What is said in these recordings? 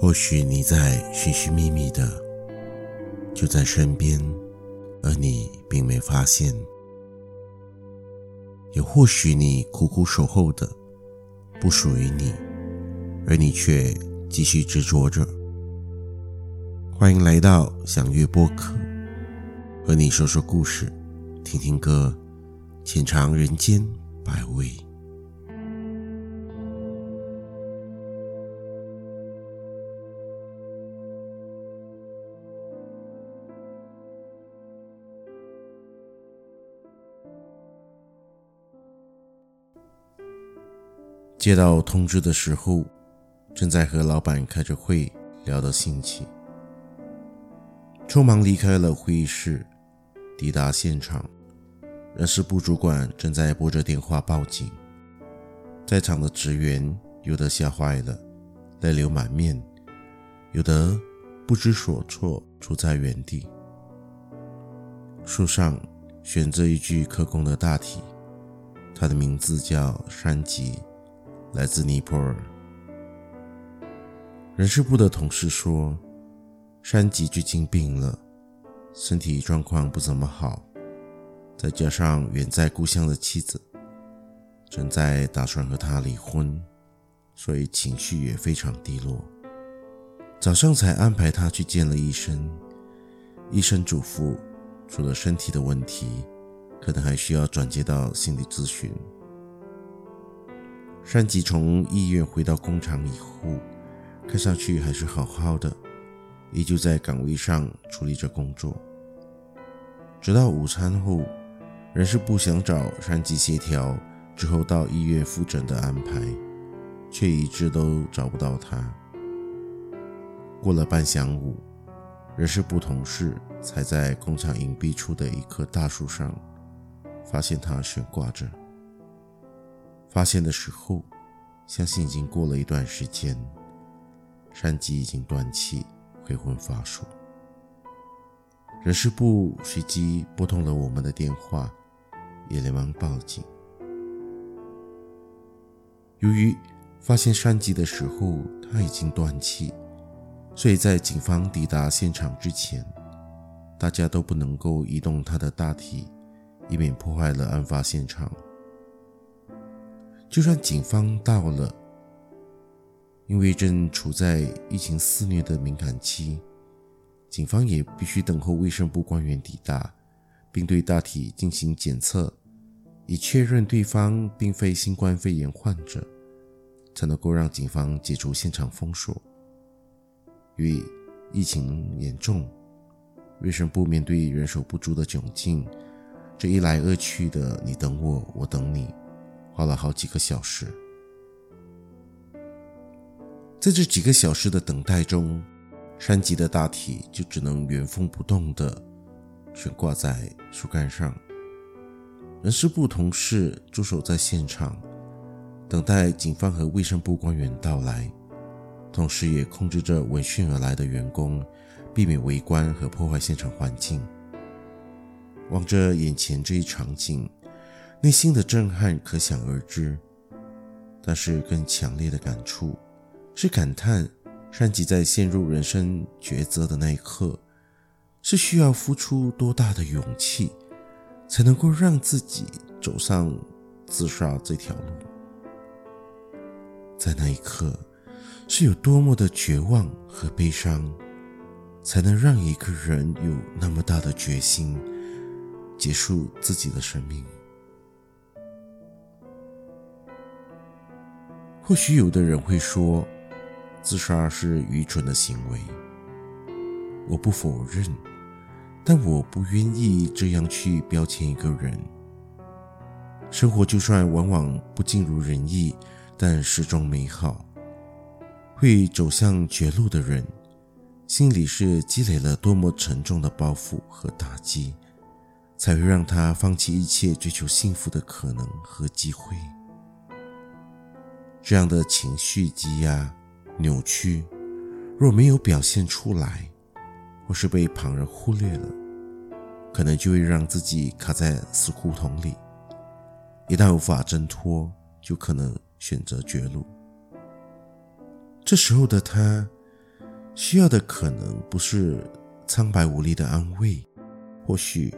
或许你在寻寻觅觅的，就在身边，而你并没发现；也或许你苦苦守候的，不属于你，而你却继续执着着。欢迎来到享乐播客，和你说说故事，听听歌，浅尝人间百味。接到通知的时候，正在和老板开着会，聊得兴起，匆忙离开了会议室，抵达现场，人事部主管正在拨着电话报警，在场的职员有的吓坏了，泪流满面，有的不知所措，杵在原地。树上悬着一具刻工的大体，他的名字叫山吉。来自尼泊尔，人事部的同事说，山吉最近病了，身体状况不怎么好，再加上远在故乡的妻子正在打算和他离婚，所以情绪也非常低落。早上才安排他去见了医生，医生嘱咐，除了身体的问题，可能还需要转接到心理咨询。山吉从医院回到工厂以后，看上去还是好好的，依旧在岗位上处理着工作。直到午餐后，人事部想找山吉协调之后到医院复诊的安排，却一直都找不到他。过了半晌午，人事部同事才在工厂隐蔽处的一棵大树上发现他悬挂着。发现的时候，相信已经过了一段时间，山吉已经断气，挥魂乏术。人事部随即拨通了我们的电话，也连忙报警。由于发现山吉的时候他已经断气，所以在警方抵达现场之前，大家都不能够移动他的大体，以免破坏了案发现场。就算警方到了，因为正处在疫情肆虐的敏感期，警方也必须等候卫生部官员抵达，并对大体进行检测，以确认对方并非新冠肺炎患者，才能够让警方解除现场封锁。因为疫情严重，卫生部面对人手不足的窘境，这一来二去的，你等我，我等你。花了好几个小时，在这几个小时的等待中，山脊的大体就只能原封不动地悬挂在树干上。人事部同事驻守在现场，等待警方和卫生部官员到来，同时也控制着闻讯而来的员工，避免围观和破坏现场环境。望着眼前这一场景。内心的震撼可想而知，但是更强烈的感触是感叹善吉在陷入人生抉择的那一刻，是需要付出多大的勇气，才能够让自己走上自杀这条路。在那一刻，是有多么的绝望和悲伤，才能让一个人有那么大的决心，结束自己的生命。或许有的人会说，自杀是愚蠢的行为。我不否认，但我不愿意这样去标签一个人。生活就算往往不尽如人意，但始终美好。会走向绝路的人，心里是积累了多么沉重的包袱和打击，才会让他放弃一切追求幸福的可能和机会。这样的情绪积压、扭曲，若没有表现出来，或是被旁人忽略了，可能就会让自己卡在死胡同里。一旦无法挣脱，就可能选择绝路。这时候的他，需要的可能不是苍白无力的安慰，或许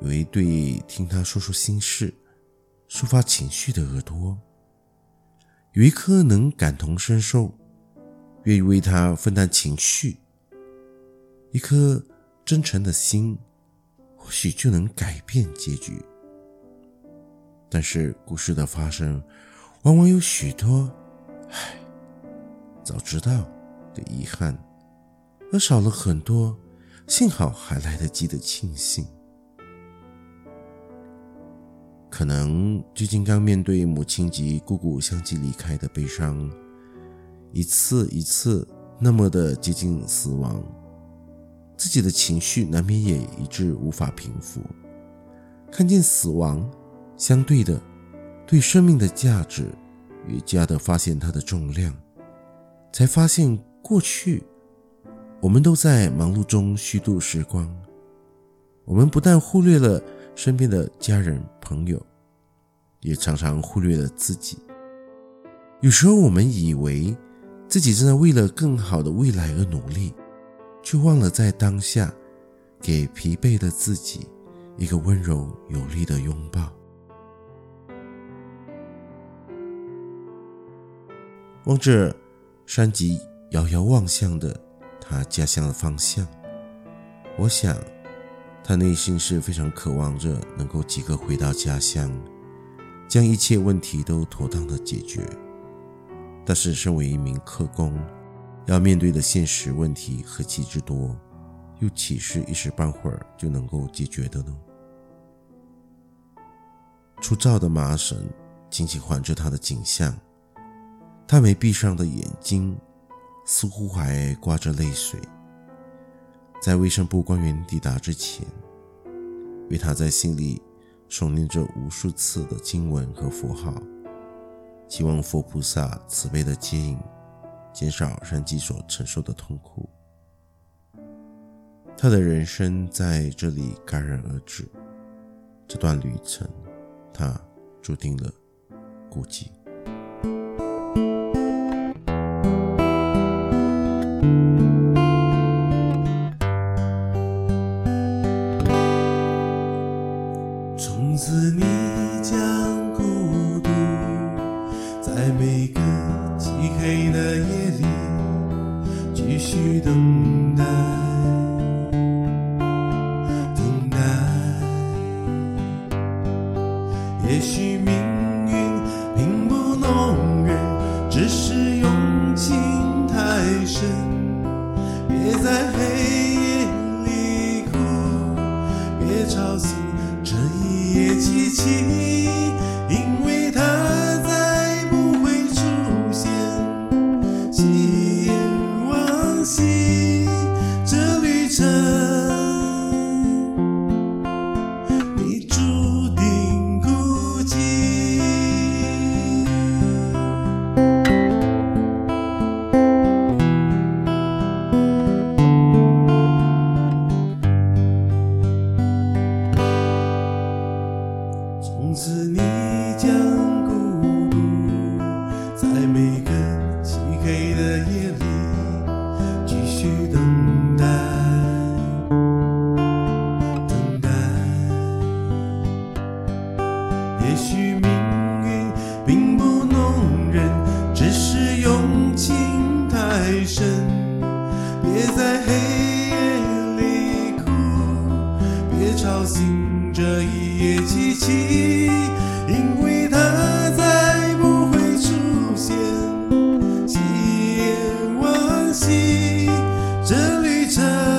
有一对听他说说心事、抒发情绪的耳朵，有一颗能感同身受、愿意为他分担情绪、一颗真诚的心，或许就能改变结局。但是故事的发生，往往有许多“唉，早知道”的遗憾，而少了很多“幸好还来得及”的庆幸。可能最近刚面对母亲及姑姑相继离开的悲伤，一次一次那么的接近死亡，自己的情绪难免也一直无法平复。看见死亡。相对的，对生命的价值越加的发现它的重量，才发现过去我们都在忙碌中虚度时光。我们不但忽略了身边的家人朋友，也常常忽略了自己。有时候我们以为自己正在为了更好的未来而努力，却忘了在当下给疲惫的自己一个温柔有力的拥抱。望着山脊遥遥望向的他家乡的方向，我想他内心是非常渴望着能够即刻回到家乡，将一切问题都妥当的解决。但是，身为一名客工，要面对的现实问题何其之多，又岂是一时半会儿就能够解决的呢？粗糙的麻绳紧紧环着他的颈项。他没闭上的眼睛，似乎还挂着泪水。在卫生部官员抵达之前，为他在心里诵念着无数次的经文和符号，希望佛菩萨慈悲的接引，减少山鸡所承受的痛苦。他的人生在这里戛然而止，这段旅程，他注定了孤寂。的夜里继续等待，等待。也许命运并不弄人，只是用情太深。别在黑夜里哭，别吵醒。这一夜凄凄，太深，别在黑夜里哭，别吵醒这一夜凄凄，因为他再不会出现。千万往昔，这旅程。